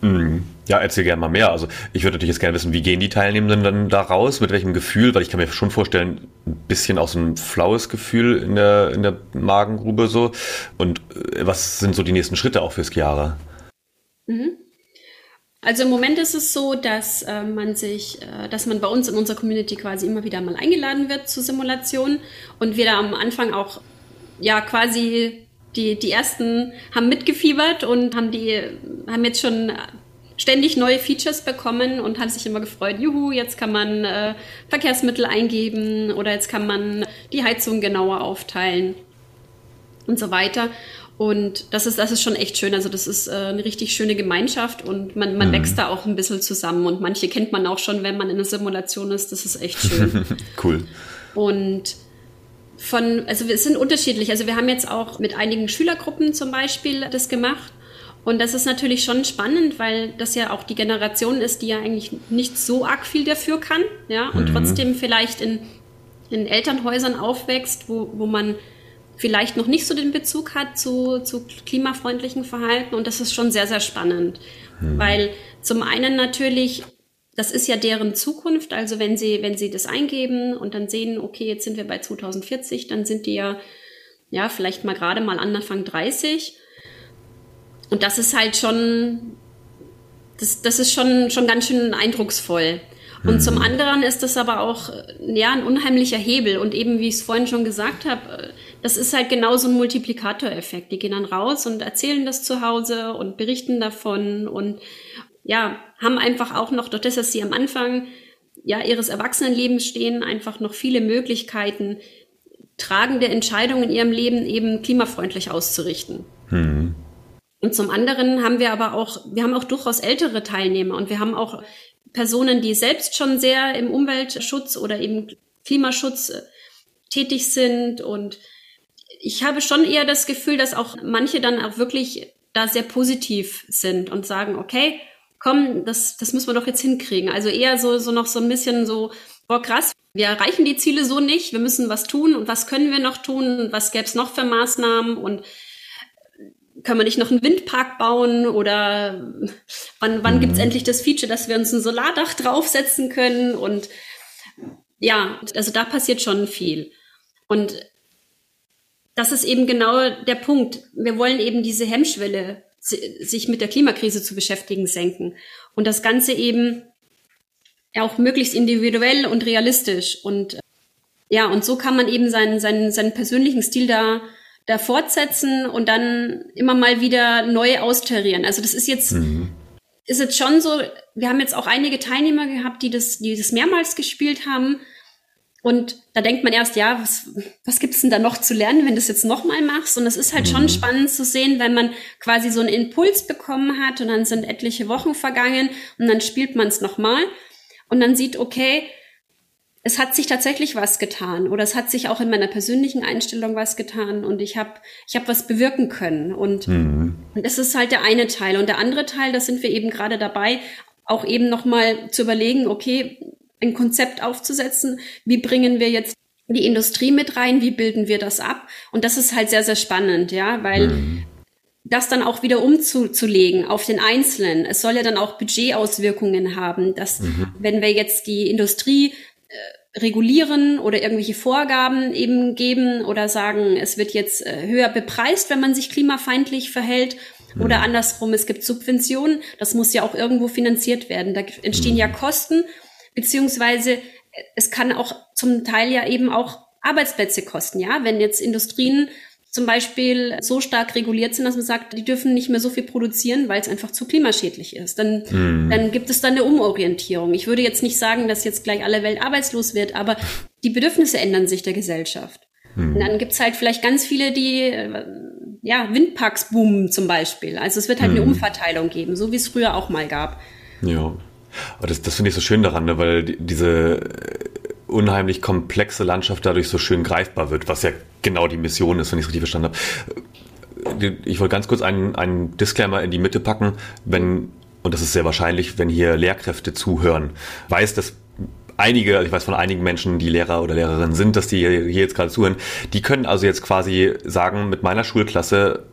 Mhm. Ja, erzähl gerne mal mehr. Also ich würde natürlich jetzt gerne wissen, wie gehen die Teilnehmenden dann da raus? Mit welchem Gefühl? Weil ich kann mir schon vorstellen, ein bisschen auch so ein flaues Gefühl in der, in der Magengrube so. Und äh, was sind so die nächsten Schritte auch fürs Chiara? Mhm. Also im Moment ist es so, dass äh, man sich, äh, dass man bei uns in unserer Community quasi immer wieder mal eingeladen wird zu Simulationen und wir da am Anfang auch ja quasi die, die ersten haben mitgefiebert und haben die, haben jetzt schon ständig neue Features bekommen und haben sich immer gefreut, juhu, jetzt kann man äh, Verkehrsmittel eingeben oder jetzt kann man die Heizung genauer aufteilen und so weiter. Und das ist, das ist schon echt schön. Also das ist äh, eine richtig schöne Gemeinschaft und man, man mhm. wächst da auch ein bisschen zusammen. Und manche kennt man auch schon, wenn man in einer Simulation ist. Das ist echt schön. cool. Und von, also wir sind unterschiedlich. Also wir haben jetzt auch mit einigen Schülergruppen zum Beispiel das gemacht. Und das ist natürlich schon spannend, weil das ja auch die Generation ist, die ja eigentlich nicht so arg viel dafür kann, ja, und mhm. trotzdem vielleicht in, in Elternhäusern aufwächst, wo, wo man vielleicht noch nicht so den Bezug hat zu, zu klimafreundlichen Verhalten. Und das ist schon sehr, sehr spannend, mhm. weil zum einen natürlich das ist ja deren Zukunft. Also wenn sie, wenn sie das eingeben und dann sehen, okay, jetzt sind wir bei 2040, dann sind die ja, ja, vielleicht mal gerade mal Anfang 30. Und das ist halt schon, das, das ist schon, schon ganz schön eindrucksvoll. Und zum anderen ist das aber auch, ja, ein unheimlicher Hebel. Und eben, wie ich es vorhin schon gesagt habe, das ist halt genau so ein Multiplikatoreffekt. Die gehen dann raus und erzählen das zu Hause und berichten davon und ja, haben einfach auch noch, durch das, dass sie am Anfang ja, ihres Erwachsenenlebens stehen, einfach noch viele Möglichkeiten, tragende Entscheidungen in ihrem Leben eben klimafreundlich auszurichten. Mhm. Und zum anderen haben wir aber auch, wir haben auch durchaus ältere Teilnehmer und wir haben auch Personen, die selbst schon sehr im Umweltschutz oder eben Klimaschutz äh, tätig sind. Und ich habe schon eher das Gefühl, dass auch manche dann auch wirklich da sehr positiv sind und sagen, okay, komm, das, das müssen wir doch jetzt hinkriegen. Also eher so, so noch so ein bisschen so, boah, krass, wir erreichen die Ziele so nicht, wir müssen was tun und was können wir noch tun, was gäbe es noch für Maßnahmen und können wir nicht noch einen Windpark bauen oder wann, wann mhm. gibt es endlich das Feature, dass wir uns ein Solardach draufsetzen können und ja, also da passiert schon viel. Und das ist eben genau der Punkt. Wir wollen eben diese Hemmschwelle, sich mit der Klimakrise zu beschäftigen, senken. Und das Ganze eben auch möglichst individuell und realistisch. Und ja, und so kann man eben seinen, seinen, seinen persönlichen Stil da da fortsetzen und dann immer mal wieder neu austarieren. Also das ist jetzt, mhm. ist jetzt schon so, wir haben jetzt auch einige Teilnehmer gehabt, die das, die das mehrmals gespielt haben. Und da denkt man erst, ja, was, was gibt's denn da noch zu lernen, wenn du das jetzt nochmal machst? Und es ist halt mhm. schon spannend zu sehen, wenn man quasi so einen Impuls bekommen hat und dann sind etliche Wochen vergangen und dann spielt man es nochmal und dann sieht, okay, es hat sich tatsächlich was getan oder es hat sich auch in meiner persönlichen Einstellung was getan und ich habe ich hab was bewirken können und, mhm. und das ist halt der eine Teil und der andere Teil, da sind wir eben gerade dabei, auch eben noch mal zu überlegen, okay, ein Konzept aufzusetzen, wie bringen wir jetzt die Industrie mit rein, wie bilden wir das ab und das ist halt sehr sehr spannend, ja, weil mhm das dann auch wieder umzulegen auf den Einzelnen. Es soll ja dann auch Budgetauswirkungen haben, dass mhm. wenn wir jetzt die Industrie regulieren oder irgendwelche Vorgaben eben geben oder sagen, es wird jetzt äh, höher bepreist, wenn man sich klimafeindlich verhält oder mhm. andersrum, es gibt Subventionen, das muss ja auch irgendwo finanziert werden. Da entstehen mhm. ja Kosten, beziehungsweise äh, es kann auch zum Teil ja eben auch Arbeitsplätze kosten, ja, wenn jetzt Industrien zum Beispiel so stark reguliert sind, dass man sagt, die dürfen nicht mehr so viel produzieren, weil es einfach zu klimaschädlich ist. Dann, mhm. dann gibt es dann eine Umorientierung. Ich würde jetzt nicht sagen, dass jetzt gleich alle Welt arbeitslos wird, aber die Bedürfnisse ändern sich der Gesellschaft. Mhm. Und dann gibt es halt vielleicht ganz viele, die äh, ja, Windparks boomen zum Beispiel. Also es wird halt mhm. eine Umverteilung geben, so wie es früher auch mal gab. Ja. Aber das, das finde ich so schön daran, ne? weil diese unheimlich komplexe Landschaft dadurch so schön greifbar wird, was ja genau die Mission ist, wenn ich es richtig verstanden habe. Ich wollte ganz kurz einen, einen Disclaimer in die Mitte packen, wenn, und das ist sehr wahrscheinlich, wenn hier Lehrkräfte zuhören, weiß, dass einige, also ich weiß von einigen Menschen, die Lehrer oder Lehrerinnen sind, dass die hier jetzt gerade zuhören, die können also jetzt quasi sagen, mit meiner Schulklasse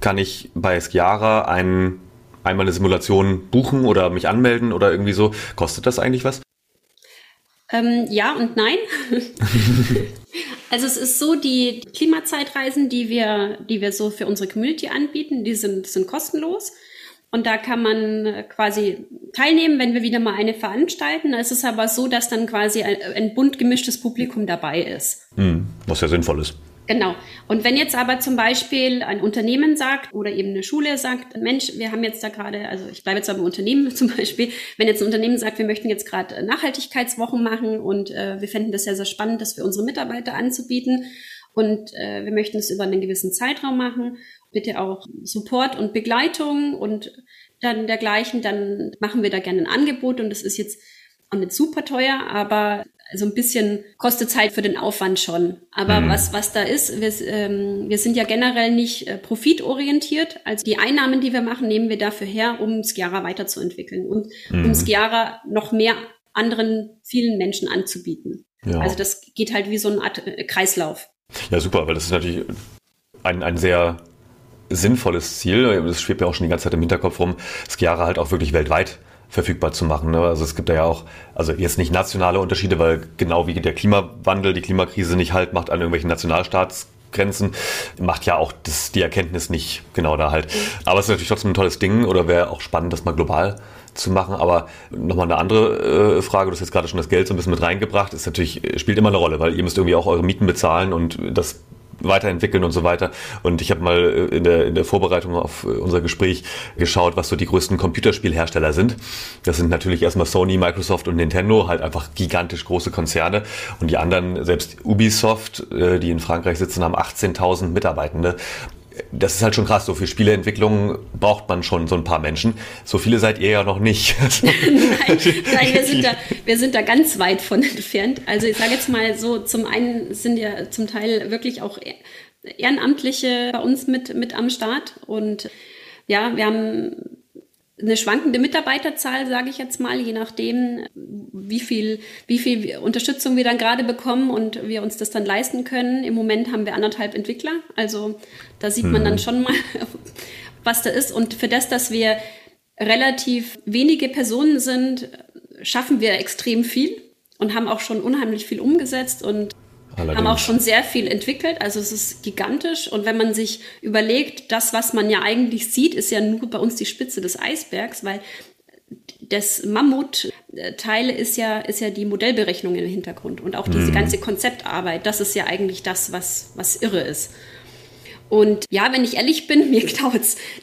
kann ich bei Skiara ein, einmal eine Simulation buchen oder mich anmelden oder irgendwie so. Kostet das eigentlich was? Ähm, ja und nein. also es ist so, die Klimazeitreisen, die wir, die wir so für unsere Community anbieten, die sind, sind kostenlos. Und da kann man quasi teilnehmen, wenn wir wieder mal eine veranstalten. Es ist aber so, dass dann quasi ein, ein bunt gemischtes Publikum dabei ist. Hm, was ja sinnvoll ist. Genau. Und wenn jetzt aber zum Beispiel ein Unternehmen sagt oder eben eine Schule sagt, Mensch, wir haben jetzt da gerade, also ich bleibe jetzt beim Unternehmen zum Beispiel, wenn jetzt ein Unternehmen sagt, wir möchten jetzt gerade Nachhaltigkeitswochen machen und äh, wir fänden das sehr, sehr spannend, das für unsere Mitarbeiter anzubieten und äh, wir möchten es über einen gewissen Zeitraum machen, bitte auch Support und Begleitung und dann dergleichen, dann machen wir da gerne ein Angebot und das ist jetzt auch nicht super teuer, aber so ein bisschen kostet Zeit für den Aufwand schon. Aber mhm. was, was da ist, wir, ähm, wir sind ja generell nicht äh, profitorientiert. Also die Einnahmen, die wir machen, nehmen wir dafür her, um Skiara weiterzuentwickeln und mhm. um Skiara noch mehr anderen vielen Menschen anzubieten. Ja. Also das geht halt wie so eine Art äh, Kreislauf. Ja, super, weil das ist natürlich ein, ein sehr sinnvolles Ziel. Das schwebt ja auch schon die ganze Zeit im Hinterkopf rum, Skiara halt auch wirklich weltweit verfügbar zu machen. Ne? Also es gibt ja auch, also jetzt nicht nationale Unterschiede, weil genau wie der Klimawandel, die Klimakrise nicht halt macht an irgendwelchen Nationalstaatsgrenzen, macht ja auch das, die Erkenntnis nicht genau da halt. Aber es ist natürlich trotzdem ein tolles Ding oder wäre auch spannend, das mal global zu machen. Aber nochmal eine andere äh, Frage, du hast jetzt gerade schon das Geld so ein bisschen mit reingebracht, ist natürlich, spielt immer eine Rolle, weil ihr müsst irgendwie auch eure Mieten bezahlen und das weiterentwickeln und so weiter. Und ich habe mal äh, in der, in der Vorbereitung auf äh, unser Gespräch geschaut, was so die größten Computerspielhersteller sind. Das sind natürlich erstmal Sony, Microsoft und Nintendo, halt einfach gigantisch große Konzerne. Und die anderen, selbst Ubisoft, äh, die in Frankreich sitzen, haben 18.000 Mitarbeitende das ist halt schon krass. So für Spieleentwicklung braucht man schon so ein paar Menschen. So viele seid ihr ja noch nicht. nein, nein wir, sind da, wir sind da ganz weit von entfernt. Also ich sage jetzt mal so, zum einen sind ja zum Teil wirklich auch Ehrenamtliche bei uns mit, mit am Start. Und ja, wir haben eine schwankende Mitarbeiterzahl, sage ich jetzt mal, je nachdem, wie viel, wie viel Unterstützung wir dann gerade bekommen und wir uns das dann leisten können. Im Moment haben wir anderthalb Entwickler, also da sieht man dann mhm. schon mal, was da ist. Und für das, dass wir relativ wenige Personen sind, schaffen wir extrem viel und haben auch schon unheimlich viel umgesetzt und Allerdings. haben auch schon sehr viel entwickelt. Also es ist gigantisch. Und wenn man sich überlegt, das, was man ja eigentlich sieht, ist ja nur bei uns die Spitze des Eisbergs, weil das Mammut-Teil ist ja, ist ja die Modellberechnung im Hintergrund und auch diese mhm. ganze Konzeptarbeit. Das ist ja eigentlich das, was, was irre ist. Und ja, wenn ich ehrlich bin, mir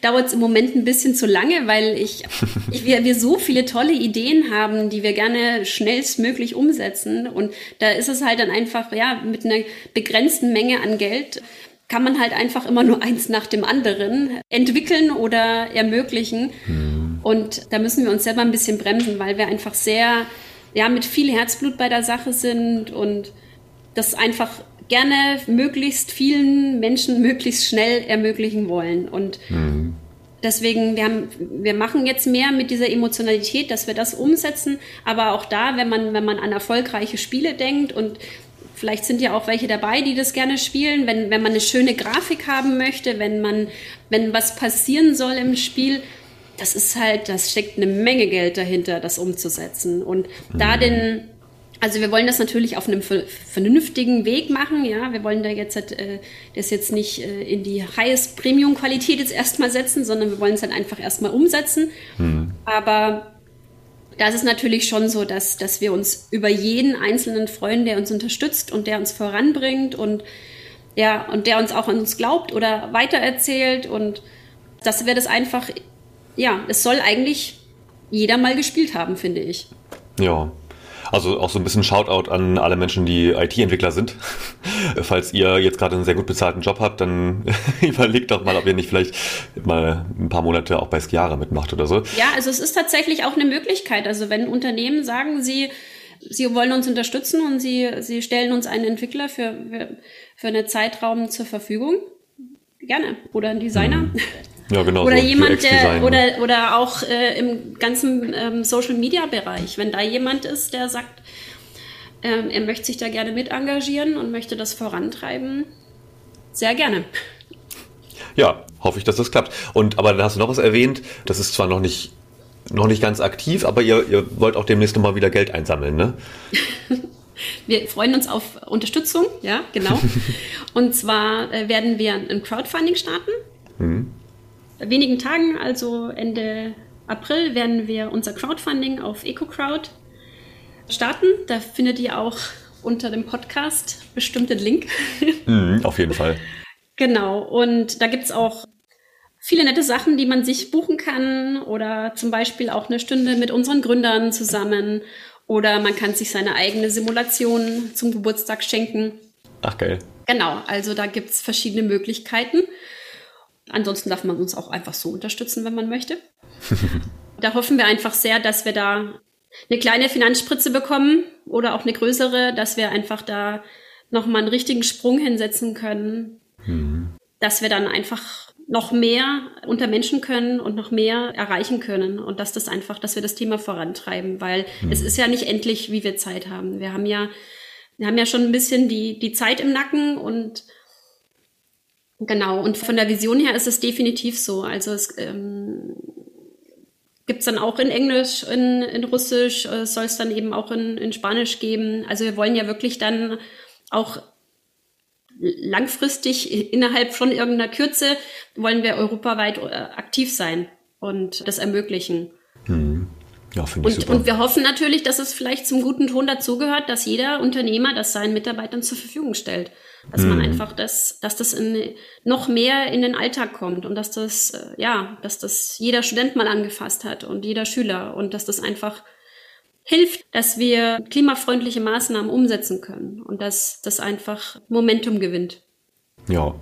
dauert es im Moment ein bisschen zu lange, weil ich, ich wir, wir so viele tolle Ideen haben, die wir gerne schnellstmöglich umsetzen. Und da ist es halt dann einfach, ja, mit einer begrenzten Menge an Geld kann man halt einfach immer nur eins nach dem anderen entwickeln oder ermöglichen. Mhm. Und da müssen wir uns selber ein bisschen bremsen, weil wir einfach sehr, ja, mit viel Herzblut bei der Sache sind und das einfach gerne möglichst vielen Menschen möglichst schnell ermöglichen wollen. Und mhm. deswegen, wir, haben, wir machen jetzt mehr mit dieser Emotionalität, dass wir das umsetzen. Aber auch da, wenn man, wenn man an erfolgreiche Spiele denkt und Vielleicht sind ja auch welche dabei, die das gerne spielen. Wenn, wenn man eine schöne Grafik haben möchte, wenn man, wenn was passieren soll im Spiel, das ist halt, das steckt eine Menge Geld dahinter, das umzusetzen. Und mhm. da den, also wir wollen das natürlich auf einem vernünftigen Weg machen, ja. Wir wollen da jetzt halt, äh, das jetzt nicht äh, in die highest Premium Qualität jetzt erstmal setzen, sondern wir wollen es dann einfach erstmal umsetzen. Mhm. Aber da ist natürlich schon so, dass, dass wir uns über jeden einzelnen freuen, der uns unterstützt und der uns voranbringt und ja, und der uns auch an uns glaubt oder weitererzählt und dass wir das einfach, ja, es soll eigentlich jeder mal gespielt haben, finde ich. Ja, also auch so ein bisschen Shoutout an alle Menschen, die IT-Entwickler sind. Falls ihr jetzt gerade einen sehr gut bezahlten Job habt, dann überlegt doch mal, ob ihr nicht vielleicht mal ein paar Monate auch bei Skiara mitmacht oder so. Ja, also es ist tatsächlich auch eine Möglichkeit. Also wenn Unternehmen sagen, sie Sie wollen uns unterstützen und Sie, Sie stellen uns einen Entwickler für, für, für einen Zeitraum zur Verfügung. Gerne. Oder einen Designer. Mhm. Ja, genau. Oder so jemand, der, oder, oder auch äh, im ganzen ähm, Social Media Bereich, wenn da jemand ist, der sagt, ähm, er möchte sich da gerne mit engagieren und möchte das vorantreiben, sehr gerne. Ja, hoffe ich, dass das klappt. Und aber dann hast du noch was erwähnt, das ist zwar noch nicht noch nicht ganz aktiv, aber ihr, ihr wollt auch demnächst nochmal wieder Geld einsammeln, ne? Wir freuen uns auf Unterstützung, ja, genau. Und zwar äh, werden wir ein Crowdfunding starten. Mhm wenigen Tagen, also Ende April, werden wir unser Crowdfunding auf EcoCrowd starten. Da findet ihr auch unter dem Podcast bestimmt den Link. Mm, auf jeden Fall. Genau. Und da gibt es auch viele nette Sachen, die man sich buchen kann oder zum Beispiel auch eine Stunde mit unseren Gründern zusammen oder man kann sich seine eigene Simulation zum Geburtstag schenken. Ach geil. Genau, also da gibt es verschiedene Möglichkeiten. Ansonsten darf man uns auch einfach so unterstützen, wenn man möchte. da hoffen wir einfach sehr, dass wir da eine kleine Finanzspritze bekommen oder auch eine größere, dass wir einfach da nochmal einen richtigen Sprung hinsetzen können, mhm. dass wir dann einfach noch mehr unter Menschen können und noch mehr erreichen können und dass das einfach, dass wir das Thema vorantreiben, weil mhm. es ist ja nicht endlich, wie wir Zeit haben. Wir haben ja, wir haben ja schon ein bisschen die, die Zeit im Nacken und Genau, und von der Vision her ist es definitiv so. Also es ähm, gibt dann auch in Englisch, in, in Russisch, äh, soll es dann eben auch in, in Spanisch geben. Also wir wollen ja wirklich dann auch langfristig innerhalb von irgendeiner Kürze wollen wir europaweit äh, aktiv sein und das ermöglichen. Mhm. Ja, finde ich und, super. Und wir hoffen natürlich, dass es vielleicht zum guten Ton dazugehört, dass jeder Unternehmer das seinen Mitarbeitern zur Verfügung stellt. Dass mhm. man einfach das, dass das in, noch mehr in den Alltag kommt und dass das, äh, ja, dass das jeder Student mal angefasst hat und jeder Schüler und dass das einfach hilft, dass wir klimafreundliche Maßnahmen umsetzen können und dass das einfach Momentum gewinnt. Ja.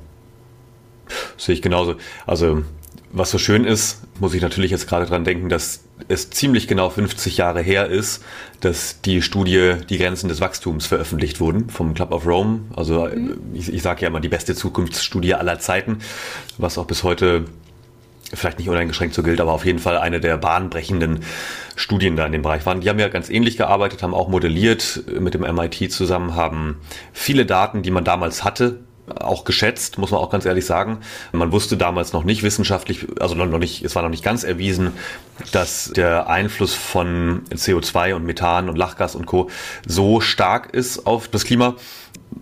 sehe ich genauso. Also was so schön ist, muss ich natürlich jetzt gerade dran denken, dass es ziemlich genau 50 Jahre her ist, dass die Studie Die Grenzen des Wachstums veröffentlicht wurden vom Club of Rome. Also mhm. ich, ich sage ja immer die beste Zukunftsstudie aller Zeiten, was auch bis heute vielleicht nicht uneingeschränkt so gilt, aber auf jeden Fall eine der bahnbrechenden Studien da in dem Bereich waren. Die haben ja ganz ähnlich gearbeitet, haben auch modelliert mit dem MIT zusammen, haben viele Daten, die man damals hatte, auch geschätzt, muss man auch ganz ehrlich sagen. Man wusste damals noch nicht wissenschaftlich, also noch nicht, es war noch nicht ganz erwiesen, dass der Einfluss von CO2 und Methan und Lachgas und Co. so stark ist auf das Klima.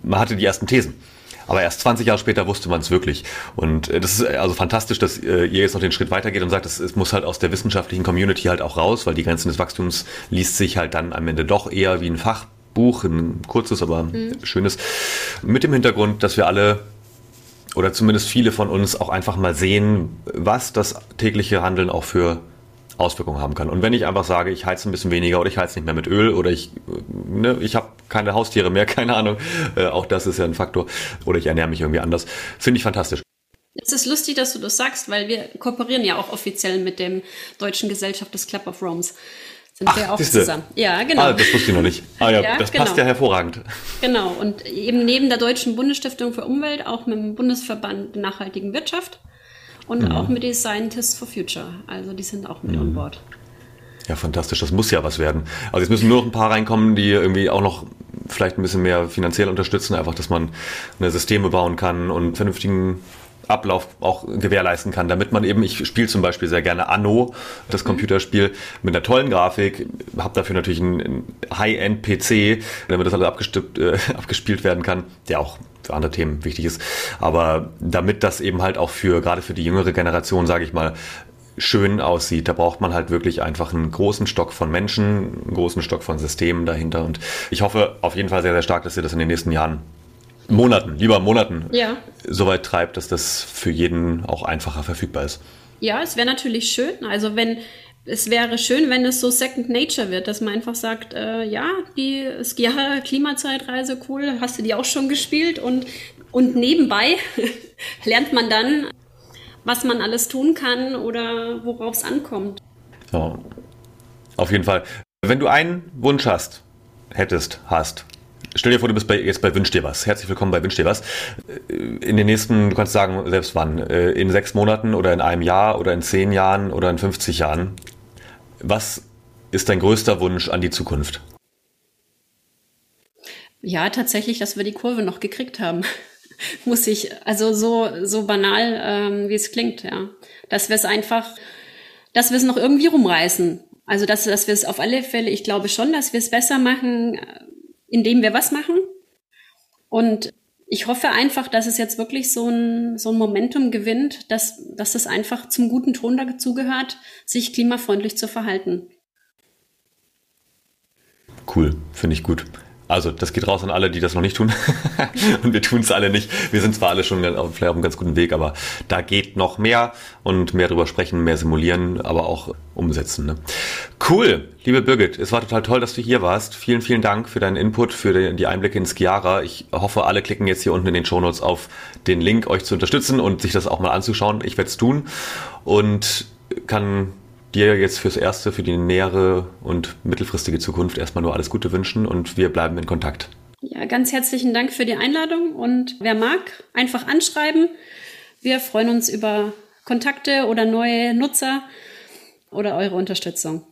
Man hatte die ersten Thesen. Aber erst 20 Jahre später wusste man es wirklich. Und äh, das ist äh, also fantastisch, dass äh, ihr jetzt noch den Schritt weitergeht und sagt, es muss halt aus der wissenschaftlichen Community halt auch raus, weil die Grenzen des Wachstums liest sich halt dann am Ende doch eher wie ein Fach Buch, ein kurzes, aber mhm. schönes, mit dem Hintergrund, dass wir alle oder zumindest viele von uns auch einfach mal sehen, was das tägliche Handeln auch für Auswirkungen haben kann. Und wenn ich einfach sage, ich heize ein bisschen weniger oder ich heize nicht mehr mit Öl oder ich, ne, ich habe keine Haustiere mehr, keine Ahnung, äh, auch das ist ja ein Faktor, oder ich ernähre mich irgendwie anders, finde ich fantastisch. Es ist lustig, dass du das sagst, weil wir kooperieren ja auch offiziell mit dem Deutschen Gesellschaft des Club of Romes sind Ach, wir auch siehste. zusammen. Ja, genau. Ah, das wusste ich noch nicht. Ah ja, ja das genau. passt ja hervorragend. Genau. Und eben neben der Deutschen Bundesstiftung für Umwelt auch mit dem Bundesverband Nachhaltigen Wirtschaft und mhm. auch mit den Scientists for Future. Also die sind auch mit mhm. an Bord. Ja, fantastisch. Das muss ja was werden. Also jetzt müssen nur noch ein paar reinkommen, die irgendwie auch noch vielleicht ein bisschen mehr finanziell unterstützen, einfach, dass man eine Systeme bauen kann und vernünftigen Ablauf auch gewährleisten kann, damit man eben, ich spiele zum Beispiel sehr gerne Anno, das mhm. Computerspiel, mit einer tollen Grafik, habe dafür natürlich einen High-End-PC, damit das alles abgestimmt, äh, abgespielt werden kann, der auch für andere Themen wichtig ist. Aber damit das eben halt auch für, gerade für die jüngere Generation, sage ich mal, schön aussieht. Da braucht man halt wirklich einfach einen großen Stock von Menschen, einen großen Stock von Systemen dahinter. Und ich hoffe auf jeden Fall sehr, sehr stark, dass ihr das in den nächsten Jahren Monaten, lieber Monaten, ja. so weit treibt, dass das für jeden auch einfacher verfügbar ist. Ja, es wäre natürlich schön. Also wenn es wäre schön, wenn es so Second Nature wird, dass man einfach sagt, äh, ja, die Skiara Klimazeitreise, cool, hast du die auch schon gespielt und, und nebenbei lernt man dann, was man alles tun kann oder worauf es ankommt. Ja, auf jeden Fall. Wenn du einen Wunsch hast, hättest, hast, Stell dir vor, du bist bei, jetzt bei Wünsch dir was. Herzlich willkommen bei Wünsch dir was. Äh, in den nächsten, du kannst sagen, selbst wann, äh, in sechs Monaten oder in einem Jahr oder in zehn Jahren oder in 50 Jahren. Was ist dein größter Wunsch an die Zukunft? Ja, tatsächlich, dass wir die Kurve noch gekriegt haben. Muss ich, also so, so banal, ähm, wie es klingt, ja. Dass wir es einfach, dass wir es noch irgendwie rumreißen. Also, dass, dass wir es auf alle Fälle, ich glaube schon, dass wir es besser machen, indem wir was machen. Und ich hoffe einfach, dass es jetzt wirklich so ein, so ein Momentum gewinnt, dass, dass es einfach zum guten Ton dazu gehört, sich klimafreundlich zu verhalten. Cool, finde ich gut. Also, das geht raus an alle, die das noch nicht tun. und wir tun es alle nicht. Wir sind zwar alle schon auf, vielleicht auf einem ganz guten Weg, aber da geht noch mehr und mehr drüber sprechen, mehr simulieren, aber auch umsetzen. Ne? Cool, liebe Birgit, es war total toll, dass du hier warst. Vielen, vielen Dank für deinen Input, für die Einblicke in Skiara. Ich hoffe, alle klicken jetzt hier unten in den Shownotes auf den Link, euch zu unterstützen und sich das auch mal anzuschauen. Ich werde es tun und kann dir jetzt fürs Erste, für die nähere und mittelfristige Zukunft erstmal nur alles Gute wünschen und wir bleiben in Kontakt. Ja, ganz herzlichen Dank für die Einladung und wer mag, einfach anschreiben. Wir freuen uns über Kontakte oder neue Nutzer oder eure Unterstützung.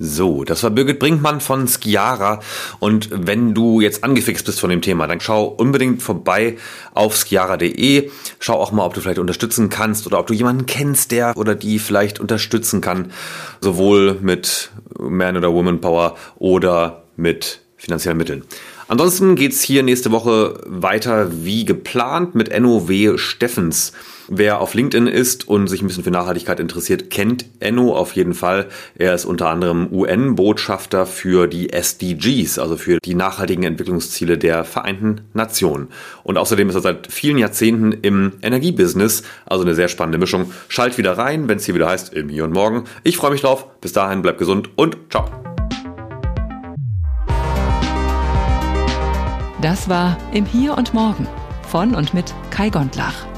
So, das war Birgit Brinkmann von Skiara. Und wenn du jetzt angefixt bist von dem Thema, dann schau unbedingt vorbei auf skiara.de. Schau auch mal, ob du vielleicht unterstützen kannst oder ob du jemanden kennst, der oder die vielleicht unterstützen kann. Sowohl mit Man- oder Woman Power oder mit finanziellen Mitteln. Ansonsten geht's hier nächste Woche weiter wie geplant mit Enno W. Steffens. Wer auf LinkedIn ist und sich ein bisschen für Nachhaltigkeit interessiert, kennt Enno auf jeden Fall. Er ist unter anderem UN-Botschafter für die SDGs, also für die nachhaltigen Entwicklungsziele der Vereinten Nationen. Und außerdem ist er seit vielen Jahrzehnten im Energiebusiness, also eine sehr spannende Mischung. Schalt wieder rein, wenn es hier wieder heißt, im Hier und Morgen. Ich freue mich drauf. Bis dahin, bleibt gesund und ciao. Das war Im Hier und Morgen von und mit Kai Gondlach.